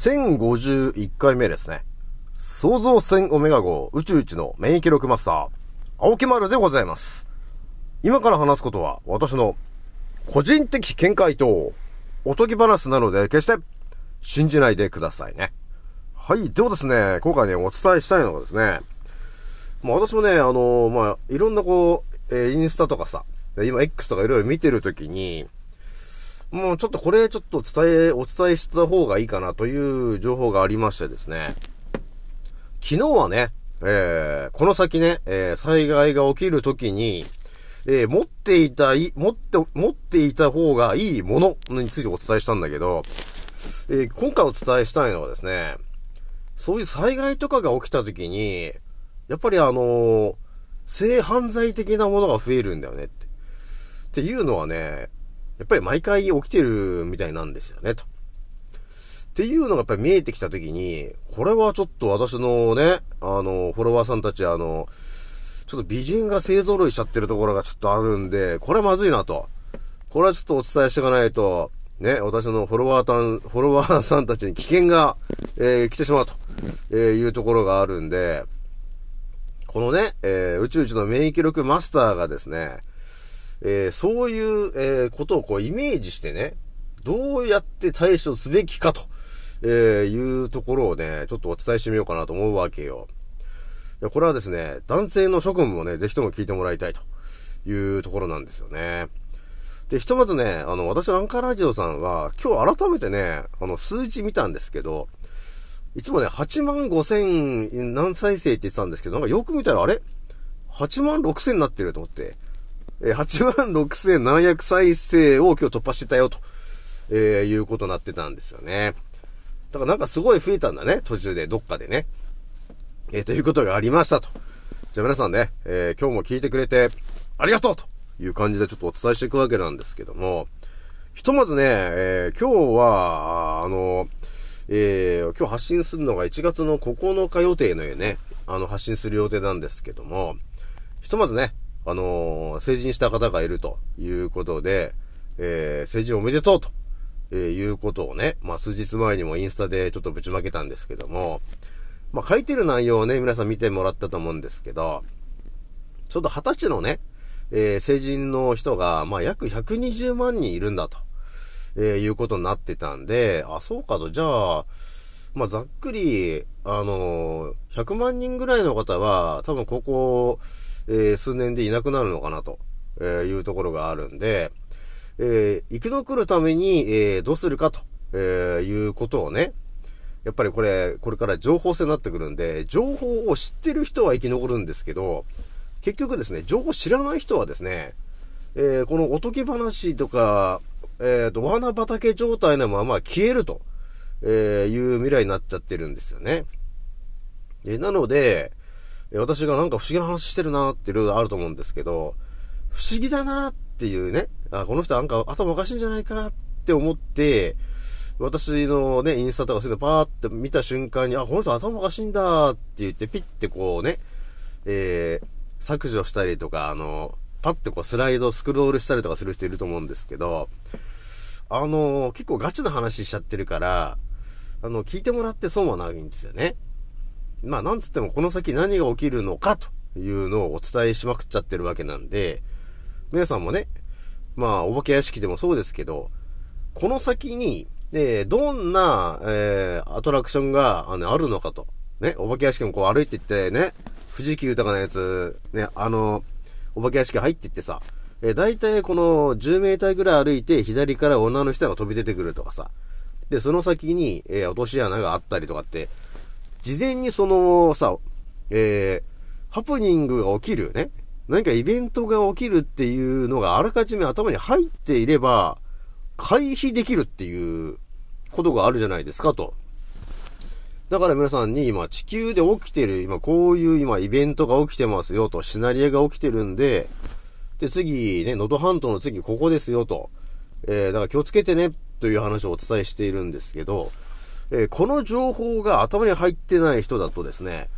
1051回目ですね。創造船オメガ号宇宙一の免疫力マスター、青木丸でございます。今から話すことは私の個人的見解とおとぎ話なので決して信じないでくださいね。はい。ではですね、今回ね、お伝えしたいのがですね、まあ私もね、あのーまあ、いろんなこう、えーインスタとかさ、今 X とかいろいろ見てるときに、もうちょっとこれちょっと伝え、お伝えした方がいいかなという情報がありましてですね。昨日はね、えー、この先ね、えー、災害が起きるときに、えー、持っていたい、持って、持っていた方がいいものについてお伝えしたんだけど、えー、今回お伝えしたいのはですね、そういう災害とかが起きたときに、やっぱりあのー性犯罪的なものが増えるんだよねって。っていうのはね、やっぱり毎回起きてるみたいなんですよね、と。っていうのがやっぱり見えてきたときに、これはちょっと私のね、あの、フォロワーさんたち、あの、ちょっと美人が勢揃いしちゃってるところがちょっとあるんで、これはまずいなと。これはちょっとお伝えしていかないと、ね、私のフォロワーたん、フォロワーさんたちに危険が、えー来てしまうと、えーいうところがあるんで、このね、えー宇宙一の免疫力マスターがですね、えーそういう、えーことをこうイメージしてね、どうやって対処すべきかと、えいうところをね、ちょっとお伝えしてみようかなと思うわけよ。いやこれはですね、男性の諸君もね、ぜひとも聞いてもらいたいというところなんですよね。で、ひとまずね、あの、私のアンカーラジオさんは、今日改めてね、あの、数字見たんですけど、いつもね、8万5千何再生って言ってたんですけど、なんかよく見たら、あれ ?8 万6千になってると思って。えー、8万6千700再生を今日突破してたよ、と、えーいうことになってたんですよね。だからなんかすごい増えたんだね、途中で、どっかでね。えーということがありましたと。じゃあ皆さんね、えー今日も聞いてくれて、ありがとうという感じでちょっとお伝えしていくわけなんですけども、ひとまずね、えー今日は、あの、えー今日発信するのが1月の9日予定のよね、あの、発信する予定なんですけども、ひとまずね、あのー成人した方がいるということで、えー成人おめでとうと、えーいうことをね、まあ、数日前にもインスタでちょっとぶちまけたんですけども、まあ、書いてる内容をね、皆さん見てもらったと思うんですけど、ちょっと二十歳のね、えー成人の人が、まあ、約120万人いるんだと、えーいうことになってたんで、あ、そうかと、じゃあ、まあ、ざっくり、あのー100万人ぐらいの方は、多分ここ、えー数年でいなくなるのかなと、えいうところがあるんで、えー生き残るために、えーどうするかと、えいうことをね、やっぱりこれ、これから情報戦になってくるんで、情報を知ってる人は生き残るんですけど、結局ですね、情報知らない人はですね、えーこのおとぎ話とか、えっ、と、罠畑状態のまま消えると、えいう未来になっちゃってるんですよね。えなので、私がなんか不思議な話してるなっていろいろあると思うんですけど、不思議だなっていうね、あ、この人なんか頭おかしいんじゃないかって思って、私のね、インスタとかそういうのパーって見た瞬間に、あ、この人頭おかしいんだって言って、ピッてこうね、えー、削除したりとか、あの、パッてこうスライド、スクロールしたりとかする人いると思うんですけど、あの、結構ガチな話しちゃってるから、あの、聞いてもらって損はないんですよね。まあ、なんつってもこの先何が起きるのかというのをお伝えしまくっちゃってるわけなんで、皆さんもね、まあ、お化け屋敷でもそうですけど、この先に、えーどんな、えーアトラクションがあのあるのかと。ね、お化け屋敷もこう歩いていってね、富士急とかのやつ、ね、あの、お化け屋敷入っていってさ、えー、大体この10メーターぐらい歩いて左から女の人が飛び出てくるとかさ。で、その先に、えー落とし穴があったりとかって、事前にそのさ、えーハプニングが起きるね。何かイベントが起きるっていうのがあらかじめ頭に入っていれば、回避できるっていうことがあるじゃないですかと。だから皆さんに今地球で起きてる、今こういう今イベントが起きてますよと、シナリオが起きてるんで、で次ね、能登半島の次ここですよと。えー、だから気をつけてね、という話をお伝えしているんですけど、えーこの情報が頭に入ってない人だとですね、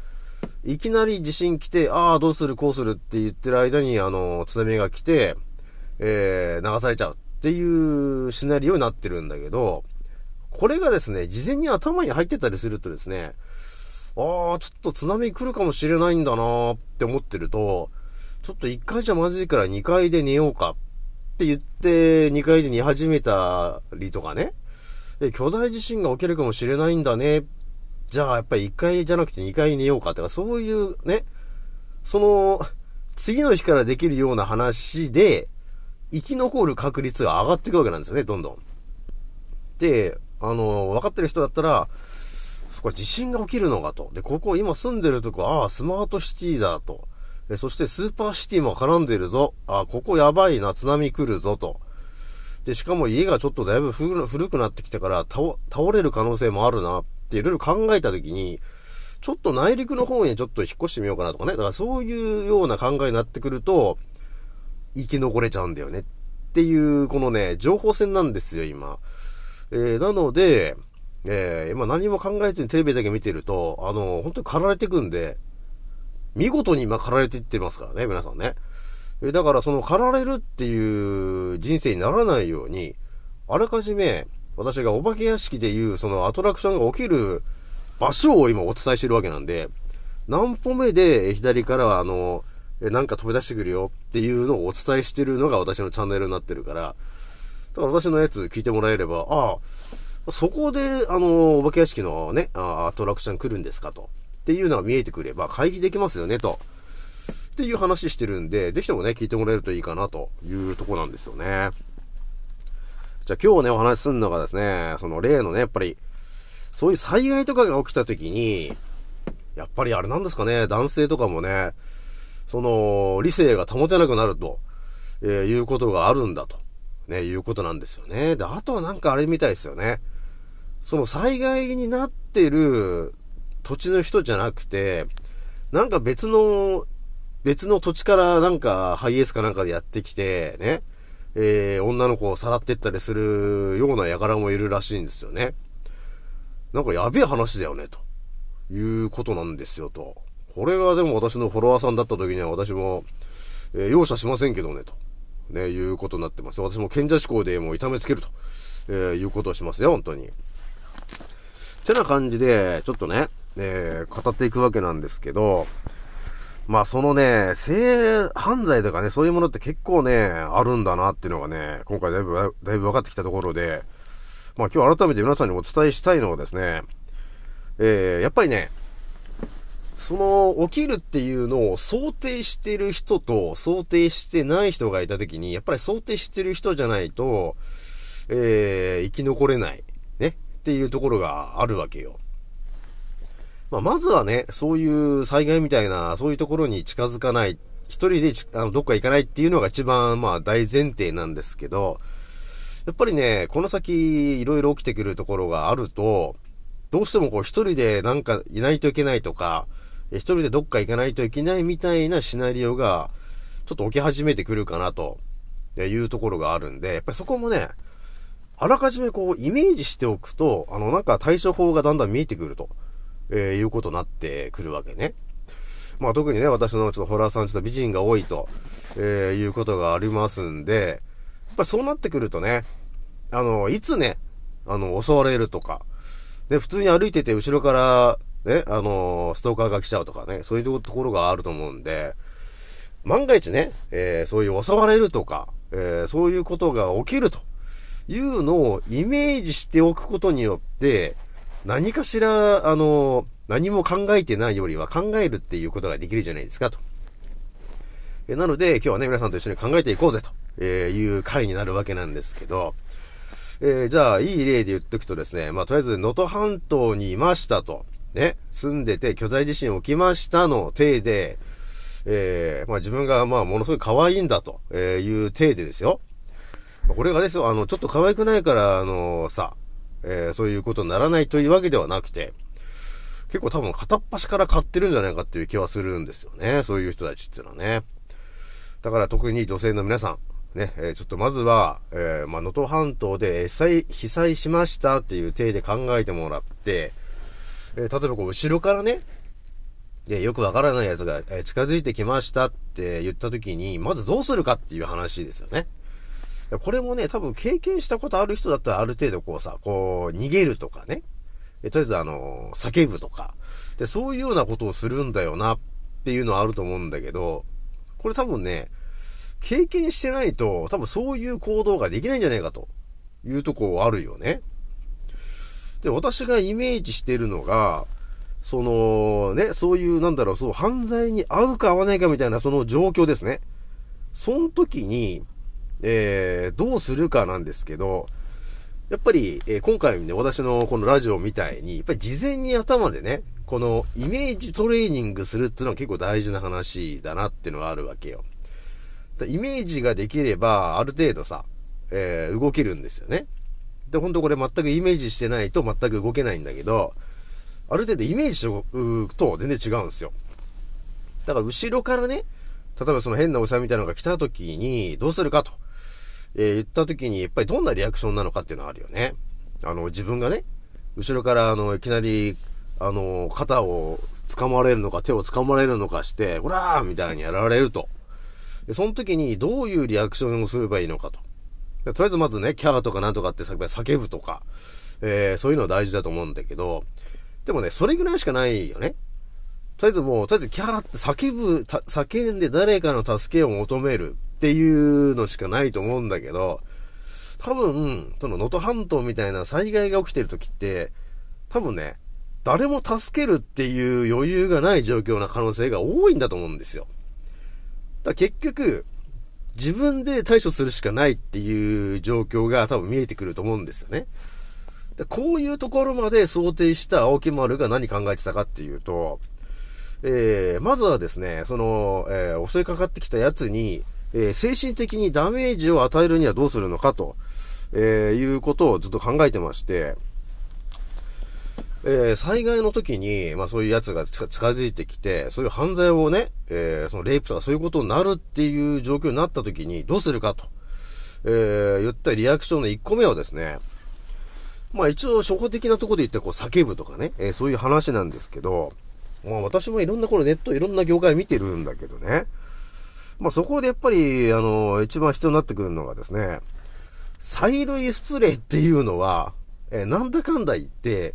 いきなり地震来て、ああ、どうする、こうするって言ってる間に、あの、津波が来て、えー流されちゃうっていうシナリオになってるんだけど、これがですね、事前に頭に入ってたりするとですね、ああ、ちょっと津波来るかもしれないんだなって思ってると、ちょっと1階じゃまずいから2階で寝ようかって言って2階で寝始めたりとかね、巨大地震が起きるかもしれないんだね。じゃあやっぱり1階じゃなくて2階に寝ようかとか、そういうね、その、次の日からできるような話で、生き残る確率が上がっていくわけなんですよね、どんどん。で、あの、分かってる人だったら、そこは地震が起きるのかと。で、ここ今住んでるとこ、ああ、スマートシティだと。えそしてスーパーシティも絡んでるぞ。ああ、ここやばいな、津波来るぞと。で、しかも家がちょっとだいぶ古くなってきてから倒、れる可能性もあるなっていろいろ考えたときに、ちょっと内陸の方にちょっと引っ越してみようかなとかね。だからそういうような考えになってくると、生き残れちゃうんだよねっていう、このね、情報戦なんですよ、今。えー、なので、えー、今何も考えずにテレビだけ見てると、あの、本当に駆られてくんで、見事に今駆られていってますからね、皆さんね。え、だからその駆られるっていう人生にならないように、あらかじめ、私がお化け屋敷でいうそのアトラクションが起きる場所を今お伝えしてるわけなんで、何歩目で左からはあの、なんか飛び出してくるよっていうのをお伝えしてるのが私のチャンネルになってるから、だから私のやつ聞いてもらえれば、ああ、そこで、あの、お化け屋敷のね、アトラクション来るんですかと。っていうのが見えてくれば回避できますよね、と。っていう話してるんで、ぜひともね、聞いてもらえるといいかなというとこなんですよね。じゃあ今日ね、お話しするのがですね、その例のね、やっぱり、そういう災害とかが起きた時に、やっぱりあれなんですかね、男性とかもね、その、理性が保てなくなると、えー、いうことがあるんだと、ね、いうことなんですよね。で、あとはなんかあれみたいですよね。その災害になってる土地の人じゃなくて、なんか別の、別の土地からなんかハイエースかなんかでやってきて、ね、えー、女の子をさらってったりするような輩もいるらしいんですよね。なんかやべえ話だよね、ということなんですよ、と。これがでも私のフォロワーさんだった時には私も、えー、容赦しませんけどね、と。ね、いうことになってます。私も賢者志向でもう痛めつけると、えー、いうことをしますよ、本当に。てな感じで、ちょっとね、えー、語っていくわけなんですけど、まあそのね、性犯罪とかね、そういうものって結構ね、あるんだなっていうのがね、今回だいぶ、だいぶ分かってきたところで、まあ今日改めて皆さんにお伝えしたいのはですね、えー、やっぱりね、その起きるっていうのを想定してる人と想定してない人がいたときに、やっぱり想定してる人じゃないと、えー、生き残れない、ね、っていうところがあるわけよ。まあ、まずはね、そういう災害みたいな、そういうところに近づかない、一人であのどっか行かないっていうのが一番、まあ、大前提なんですけど、やっぱりね、この先、いろいろ起きてくるところがあると、どうしてもこう一人でなんかいないといけないとか、一人でどっか行かないといけないみたいなシナリオが、ちょっと起き始めてくるかなというところがあるんで、やっぱりそこもね、あらかじめこうイメージしておくと、あのなんか対処法がだんだん見えてくると。えー、いうことになってくるわけね。まあ特にね、私のちょっとホラーさんちょっと美人が多いと、えー、いうことがありますんで、やっぱそうなってくるとね、あの、いつね、あの、襲われるとか、ね、普通に歩いてて後ろから、ね、あの、ストーカーが来ちゃうとかね、そういうところがあると思うんで、万が一ね、えー、そういう襲われるとか、えー、そういうことが起きるというのをイメージしておくことによって、何かしら、あの、何も考えてないよりは考えるっていうことができるじゃないですかと。えなので、今日はね、皆さんと一緒に考えていこうぜと、えいう回になるわけなんですけど、えー、じゃあ、いい例で言っとくとですね、まあ、とりあえず、能登半島にいましたと、ね、住んでて巨大地震起きましたの体で、えー、まあ、自分が、まあ、ものすごい可愛いんだと、えいう体でですよ。これがですよ、あの、ちょっと可愛くないから、あのさ、えー、そういうことにならないというわけではなくて、結構多分片っ端から買ってるんじゃないかっていう気はするんですよね。そういう人たちっていうのはね。だから特に女性の皆さん、ね、えー、ちょっとまずは、えー、まあ、能登半島で被災、被災しましたっていう体で考えてもらって、えー、例えばこう、後ろからね、で、よくわからないやつが、え近づいてきましたって言った時に、まずどうするかっていう話ですよね。これもね、多分経験したことある人だったらある程度こうさ、こう、逃げるとかね。えとりあえずあの、叫ぶとか。で、そういうようなことをするんだよなっていうのはあると思うんだけど、これ多分ね、経験してないと、多分そういう行動ができないんじゃないかというとこあるよね。で、私がイメージしてるのが、そのね、そういう、なんだろう、そう、犯罪に合うか合わないかみたいなその状況ですね。その時に、えー、どうするかなんですけど、やっぱり、えー、今回ね、私のこのラジオみたいに、やっぱり事前に頭でね、このイメージトレーニングするっていうのは結構大事な話だなっていうのがあるわけよ。イメージができれば、ある程度さ、えー、動けるんですよね。で、ほんとこれ全くイメージしてないと全く動けないんだけど、ある程度イメージと全然違うんですよ。だから後ろからね、例えばその変なおじさんみたいなのが来た時に、どうするかと、えー、言った時に、やっぱりどんなリアクションなのかっていうのはあるよね。あの、自分がね、後ろからあの、いきなり、あの、肩を掴まれるのか、手を掴まれるのかして、ほらーみたいにやられると。で、その時にどういうリアクションをすればいいのかと。とりあえずまずね、キャーとかなんとかって叫ぶとか、えー、そういうのは大事だと思うんだけど、でもね、それぐらいしかないよね。とりあえずもう、とりあえずキャーって叫ぶ、叫んで誰かの助けを求めるっていうのしかないと思うんだけど、多分、その能登半島みたいな災害が起きてる時って、多分ね、誰も助けるっていう余裕がない状況な可能性が多いんだと思うんですよ。だ結局、自分で対処するしかないっていう状況が多分見えてくると思うんですよね。でこういうところまで想定した青木丸が何考えてたかっていうと、えー、まずはですね、その、えー、襲いかかってきたやつに、えー、精神的にダメージを与えるにはどうするのかと、えいうことをずっと考えてまして、え、災害の時に、まあそういうやつが近づいてきて、そういう犯罪をね、え、そのレイプとかそういうことになるっていう状況になった時にどうするかと、え、言ったリアクションの1個目はですね、まあ一応初歩的なところで言ってこう叫ぶとかね、え、そういう話なんですけど、まあ私もいろんなこのネットいろんな業界見てるんだけどね、まあそこでやっぱり、あの、一番必要になってくるのがですね、催涙スプレーっていうのは、えー、なんだかんだ言って、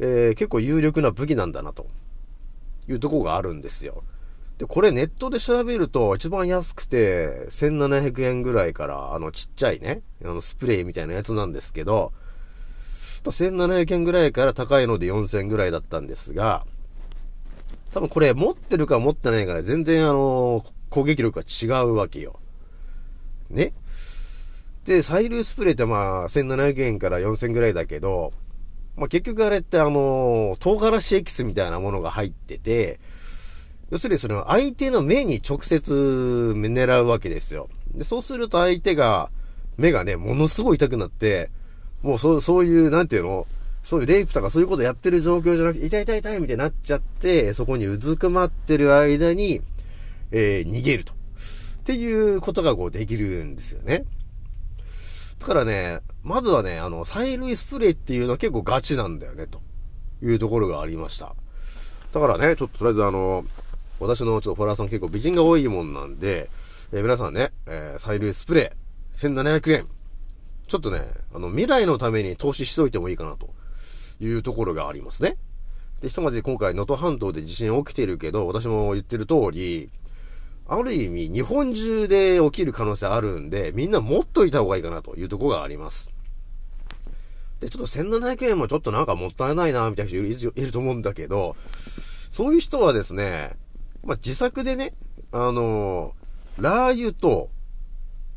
えー、結構有力な武器なんだなというとこがあるんですよ。で、これネットで調べると一番安くて1700円ぐらいからあのちっちゃいね、あのスプレーみたいなやつなんですけど、1700円ぐらいから高いので4000円ぐらいだったんですが、多分これ持ってるか持ってないかで全然あの、攻撃力が違うわけよ。ね？で、催涙スプレーってまあ1700円から4000円ぐらいだけど、まあ、結局あれってあの、唐辛子エキスみたいなものが入ってて、要するにその相手の目に直接狙うわけですよ。で、そうすると相手が、目がね、ものすごい痛くなって、もうそう、そういう、なんていうの？そういうレイプとかそういうことやってる状況じゃなくて、痛い痛い痛いみたいになっちゃって、そこにうずくまってる間に、えー、逃げると。っていうことがこうできるんですよね。だからね、まずはね、あの、催涙スプレーっていうのは結構ガチなんだよね、というところがありました。だからね、ちょっととりあえずあの、私のちょっとフォロワーさん結構美人が多いもんなんで、えー、皆さんね、えー、催涙スプレー、1700円。ちょっとね、あの、未来のために投資しといてもいいかな、というところがありますね。で、ひとまず今回、能登半島で地震起きてるけど、私も言ってる通り、ある意味、日本中で起きる可能性あるんで、みんな持っといた方がいいかなというところがあります。で、ちょっと1700円もちょっとなんかもったいないな、みたいな人いるいると思うんだけど、そういう人はですね、まあ、自作でね、あのー、ラー油と、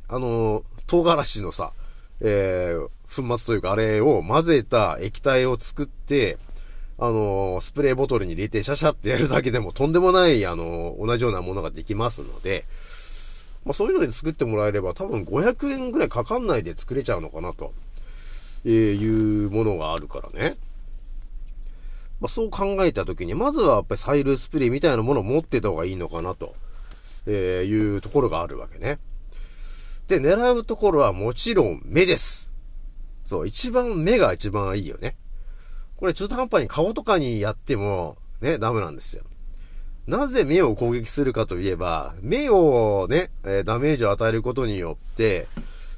あのー、唐辛子のさ、えー、粉末というかあれを混ぜた液体を作って、あのー、スプレーボトルに入れてシャシャってやるだけでもとんでもない、あのー、同じようなものができますので、まあ、そういうので作ってもらえれば多分500円ぐらいかかんないで作れちゃうのかなと、え、いうものがあるからね。まあ、そう考えたときに、まずはやっぱりサイルスプレーみたいなものを持ってた方がいいのかなと、えいうところがあるわけね。で、狙うところはもちろん目です。そう、一番目が一番いいよね。これ中途半端に顔とかにやっても、ね、ダメなんですよ。なぜ目を攻撃するかといえば、目をね、え、ダメージを与えることによって、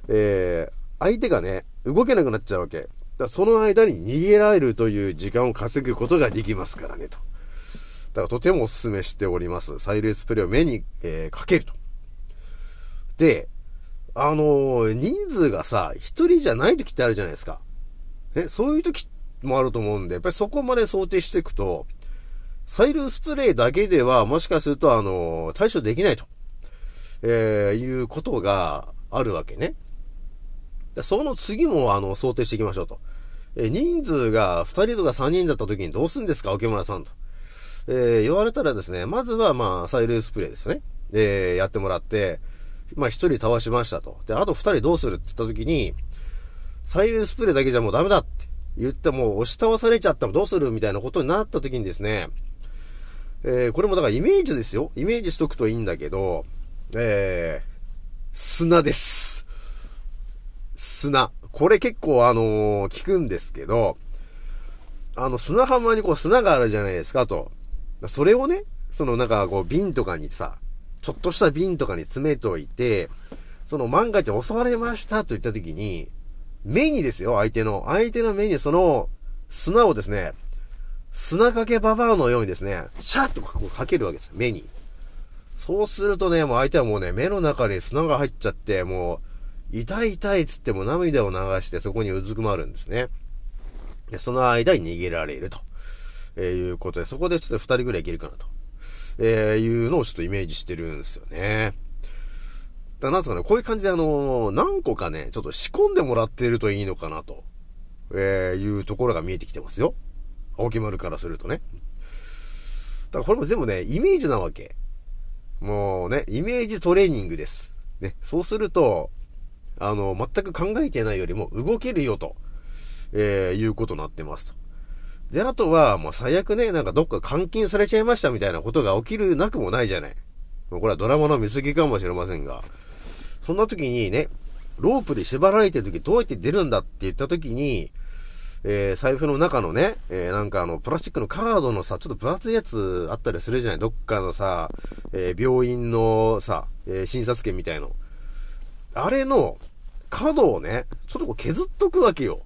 えー、相手がね、動けなくなっちゃうわけ。だその間に逃げられるという時間を稼ぐことができますからね、と。だからとてもお勧めしております。サイレースプレイを目に、えー、かけると。で、あのー、人数がさ、一人じゃない時ってあるじゃないですか。ね、そういう時もあると思うんで、やっぱりそこまで想定していくと、サイルスプレーだけではもしかすると、あのー、対処できないと、えー、いうことがあるわけね。その次も、あの、想定していきましょうと。え人数が2人とか3人だった時にどうすんですか、桶村さんと。えー、言われたらですね、まずはまあ、サイレースプレイですよね。えー、やってもらって、まあ、1人倒しましたと。で、あと2人どうするって言った時に、サイレースプレイだけじゃもうダメだって言ってもう押し倒されちゃったらどうするみたいなことになった時にですね、えー、これもだからイメージですよ。イメージしとくといいんだけど、えー、砂です。砂。これ結構あのー、聞くんですけど、あの砂浜にこう砂があるじゃないですかと。それをね、そのなんかこう瓶とかにさ、ちょっとした瓶とかに詰めといて、その万が一襲われましたと言った時に、目にですよ、相手の。相手の目にその砂をですね、砂かけババアのようにですね、シャッとかけるわけです目に。そうするとね、もう相手はもうね、目の中に砂が入っちゃって、もう、痛い痛いっつっても涙を流してそこにうずくまるんですね。で、その間に逃げられると。えー、いうことで、そこでちょっと二人ぐらいいけるかなと。えー、いうのをちょっとイメージしてるんですよね。だなんつうかね、こういう感じであのー、何個かね、ちょっと仕込んでもらってるといいのかなと、えー、いうところが見えてきてますよ。青木丸からするとね。だからこれも全部ね、イメージなわけ。もうね、イメージトレーニングです。ね、そうすると、あの、全く考えてないよりも動けるよと、えー、いうことになってますと。で、あとは、もう最悪ね、なんかどっか監禁されちゃいましたみたいなことが起きるなくもないじゃない。もうこれはドラマの見過ぎかもしれませんが、そんな時にね、ロープで縛られてる時どうやって出るんだって言った時に、えー、財布の中のね、えー、なんかあの、プラスチックのカードのさ、ちょっと分厚いやつあったりするじゃないどっかのさ、えー、病院のさ、え診察券みたいの。あれの、角をね、ちょっとこう削っとくわけよ。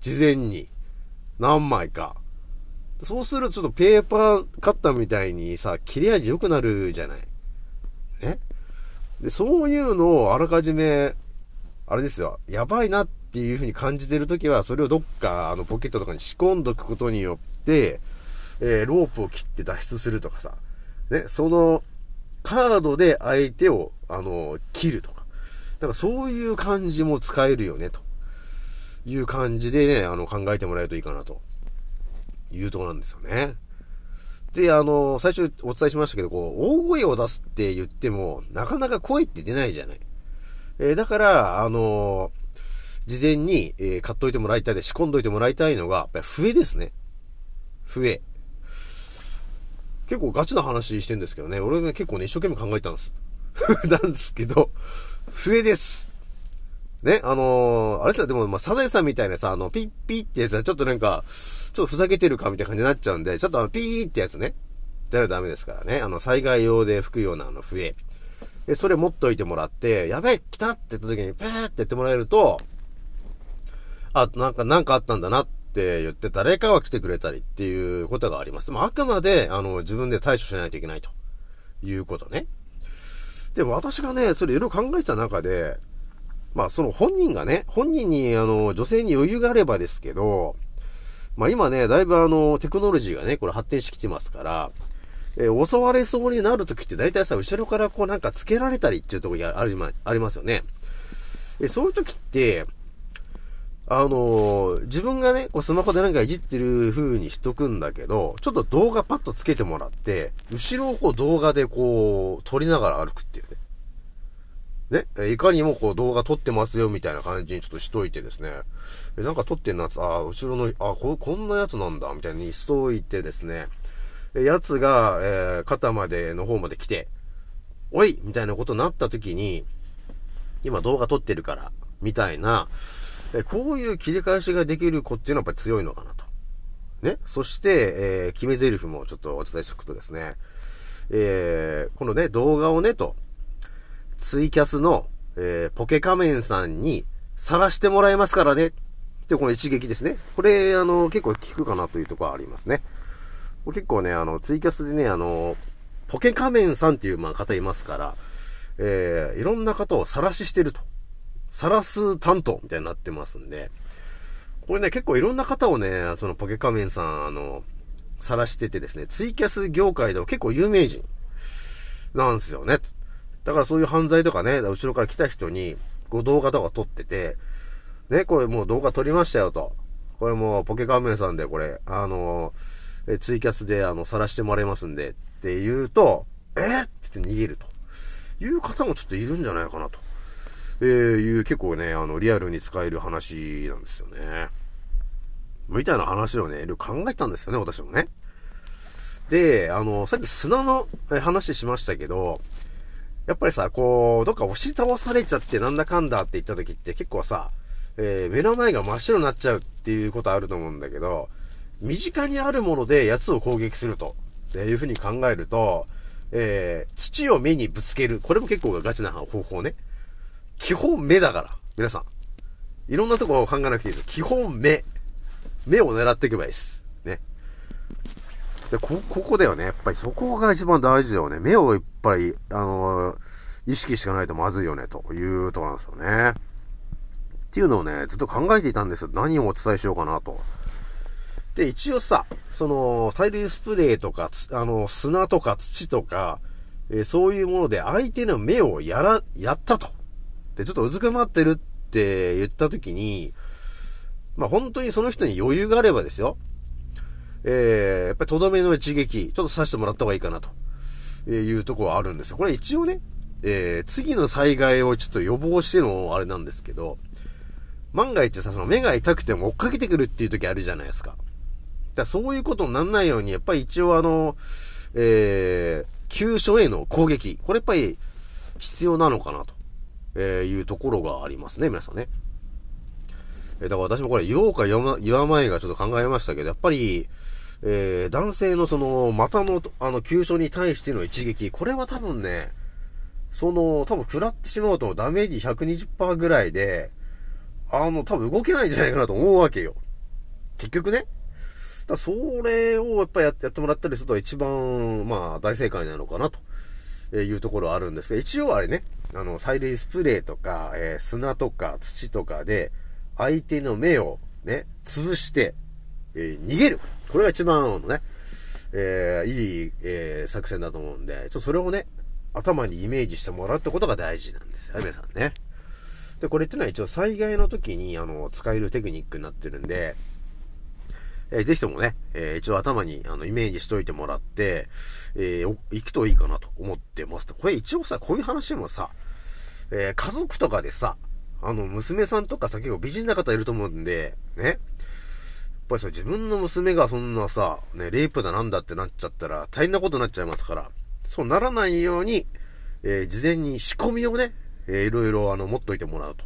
事前に。何枚か。そうするとちょっとペーパーカッターみたいにさ、切れ味良くなるじゃない？ね。で、そういうのをあらかじめ、あれですよ、やばいなっていう風に感じてるときは、それをどっか、あの、ポケットとかに仕込んどくことによって、えー、ロープを切って脱出するとかさ、ね、その、カードで相手を、あの、切るとか。だからそういう感じも使えるよね、という感じでね、あの、考えてもらえるといいかなと。いうとこなんですよね。で、あの、最初お伝えしましたけど、こう、大声を出すって言っても、なかなか声って出ないじゃない。えー、だから、あの事前に、えー、買っといてもらいたいで仕込んどいてもらいたいのが、やっぱり笛ですね。笛。結構ガチな話してるんですけどね、俺ね、結構ね、一生懸命考えたんです。なんですけど、笛です。ね、あのー、あれさ、でも、まあ、サザエさんみたいなさ、あの、ピッピーってやつはちょっとなんか、ちょっとふざけてるかみたいな感じになっちゃうんで、ちょっとあの、ピーってやつね。じゃダメですからね。あの、災害用で吹くようなあの、笛。で、それ持っといてもらって、やべえ、来たって言った時に、ペーってやってもらえると、あ、なんか、なんかあったんだなって言って、誰かは来てくれたりっていうことがあります。でも、あくまで、あの、自分で対処しないといけないということね。でも、私がね、それいろいろ考えてた中で、まあその本人がね、本人にあの女性に余裕があればですけど、まあ今ね、だいぶあのテクノロジーがね、これ発展してきてますから、えー、襲われそうになるときって大体さ、後ろからこうなんかつけられたりっていうところがありありますよね。えそういうときって、あのー、自分がね、こうスマホでなんかいじってる風にしとくんだけど、ちょっと動画パッとつけてもらって、後ろをこう動画でこう、撮りながら歩くっていうね。ね、いかにもこう動画撮ってますよみたいな感じにちょっとしといてですね、なんか撮ってんなつ、ああ、後ろの、あこ、こんなやつなんだ、みたいにしといてですね、やつが、えー、肩までの方まで来て、おいみたいなことになった時に、今動画撮ってるから、みたいな、えこういう切り返しができる子っていうのはやっぱり強いのかなと。ね。そして、えー、決め台詞もちょっとお伝えしておくとですね、えー、このね、動画をね、と、ツイキャスの、えー、ポケ仮面さんに晒してもらいますからね。ってこの一撃ですね。これ、あの、結構効くかなというところはありますね。結構ね、あの、ツイキャスでね、あの、ポケ仮面さんっていう、まあ、方いますから、えー、いろんな方を晒ししてると。晒す担当みたいになってますんで、これね、結構いろんな方をね、そのポケ仮面さん、あの、晒しててですね、ツイキャス業界では結構有名人なんですよね。だからそういう犯罪とかね、後ろから来た人に、ご動画とか撮ってて、ね、これもう動画撮りましたよと。これもうポケカーメンさんでこれ、あのー、ツイキャスであの、晒してもらいますんでって言うと、え？ー、って逃げると。いう方もちょっといるんじゃないかなと。えー、いう結構ね、あの、リアルに使える話なんですよね。みたいな話をね、いろいろ考えたんですよね、私もね。で、あの、さっき砂の話しましたけど、やっぱりさ、こう、どっか押し倒されちゃってなんだかんだって言った時って結構さ、えー、目の前が真っ白になっちゃうっていうことあると思うんだけど、身近にあるもので奴を攻撃すると、いうふうに考えると、えー、土を目にぶつける。これも結構ガチな方法ね。基本目だから。皆さん。いろんなとこ考えなくていいです。基本目。目を狙っていけばいいです。ね。で、こ、ここだよね。やっぱりそこが一番大事だよね。目をいっぱい、あのー、意識しかないとまずいよね、というところなんですよね。っていうのをね、ずっと考えていたんですよ。何をお伝えしようかなと。で、一応さ、その、催涙スプレーとか、あの、砂とか土とか、えー、そういうもので相手の目をやら、やったと。で、ちょっとうずくまってるって言った時に、まあ本当にその人に余裕があればですよ。えー、やっぱりとどめの一撃、ちょっとさせてもらった方がいいかなと、いうとこはあるんですよ。これ一応ね、えー、次の災害をちょっと予防してのあれなんですけど、万が一さ、その目が痛くても追っかけてくるっていう時あるじゃないですか。だそういうことになんないように、やっぱり一応あの、えー、急所への攻撃。これやっぱり必要なのかなと、えいうところがありますね、皆さんね。えだから私もこれ言おうか言わないがちょっと考えましたけど、やっぱり、えー、男性のその、股の、あの、急所に対しての一撃、これは多分ね、その、多分食らってしまうとダメージ120%ぐらいで、あの、多分動けないんじゃないかなと思うわけよ。結局ね。だそれをやっぱりやってもらったりすると一番、まあ、大正解なのかなというところはあるんですが、一応あれね、あの、催涙スプレーとか、えー、砂とか土とかで、相手の目をね、潰して、えー、逃げる。これが一番のね、えー、いい、えー、作戦だと思うんで、ちょっとそれをね、頭にイメージしてもらうってことが大事なんですよ、皆さんね。で、これってのは一応災害の時に、あの、使えるテクニックになってるんで、えー、ぜひともね、えー、一応頭にあのイメージしといてもらって、えー、行くといいかなと思ってますと。これ一応さ、こういう話もさ、えー、家族とかでさ、あの、娘さんとかさ、結構美人な方いると思うんで、ね。やっぱりさ、自分の娘がそんなさ、ね、レイプだなんだってなっちゃったら、大変なことになっちゃいますから、そうならないように、えー、事前に仕込みをね、えー、いろいろ、あの、持っといてもらうと。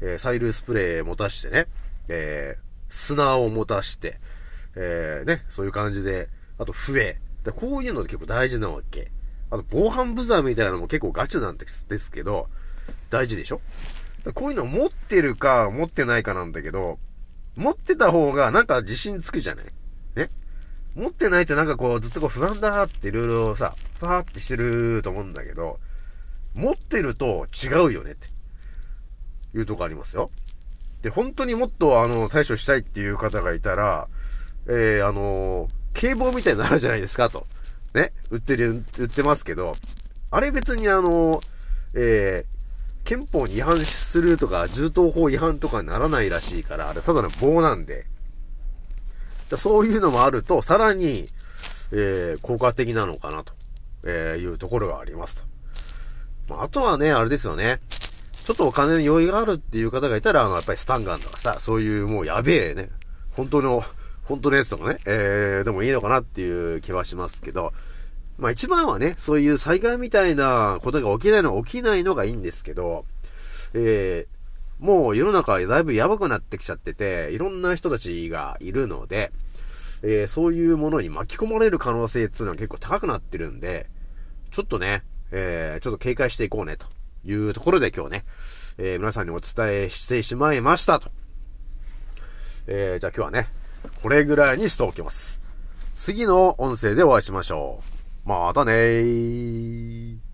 えー、催涙スプレー持たしてね、えー、砂を持たして、えー、ね、そういう感じで、あと笛。でこういうのって結構大事なわけ。あと、防犯ブザーみたいなのも結構ガチなんですですけど、大事でしょ？こういうの持ってるか持ってないかなんだけど、持ってた方がなんか自信つくじゃない？ね？持ってないとなんかこうずっとこう不安だっていろいろさ、ファーってしてると思うんだけど、持ってると違うよねっていうとこありますよ。で、本当にもっとあの、対処したいっていう方がいたら、えー、あの警棒みたいになるじゃないですかと。ね？売ってる、売ってますけど、あれ別にあのえー、憲法に違反するとか、銃刀法違反とかにならないらしいから、あれただの棒なんで。そういうのもあると、さらに、えー、効果的なのかなと、えいうところがありますと。まあ、あとはね、あれですよね。ちょっとお金に余裕があるっていう方がいたら、あの、やっぱりスタンガンとかさ、そういうもうやべえね、本当の、本当のやつとかね、えー、でもいいのかなっていう気はしますけど、まあ一番はね、そういう災害みたいなことが起きないのは起きないのがいいんですけど、えー、もう世の中だいぶやばくなってきちゃってて、いろんな人たちがいるので、えー、そういうものに巻き込まれる可能性っていうのは結構高くなってるんで、ちょっとね、えー、ちょっと警戒していこうね、というところで今日ね、えー、皆さんにお伝えしてしまいましたと。えー、じゃあ今日はね、これぐらいにしておきます。次の音声でお会いしましょう。またねー。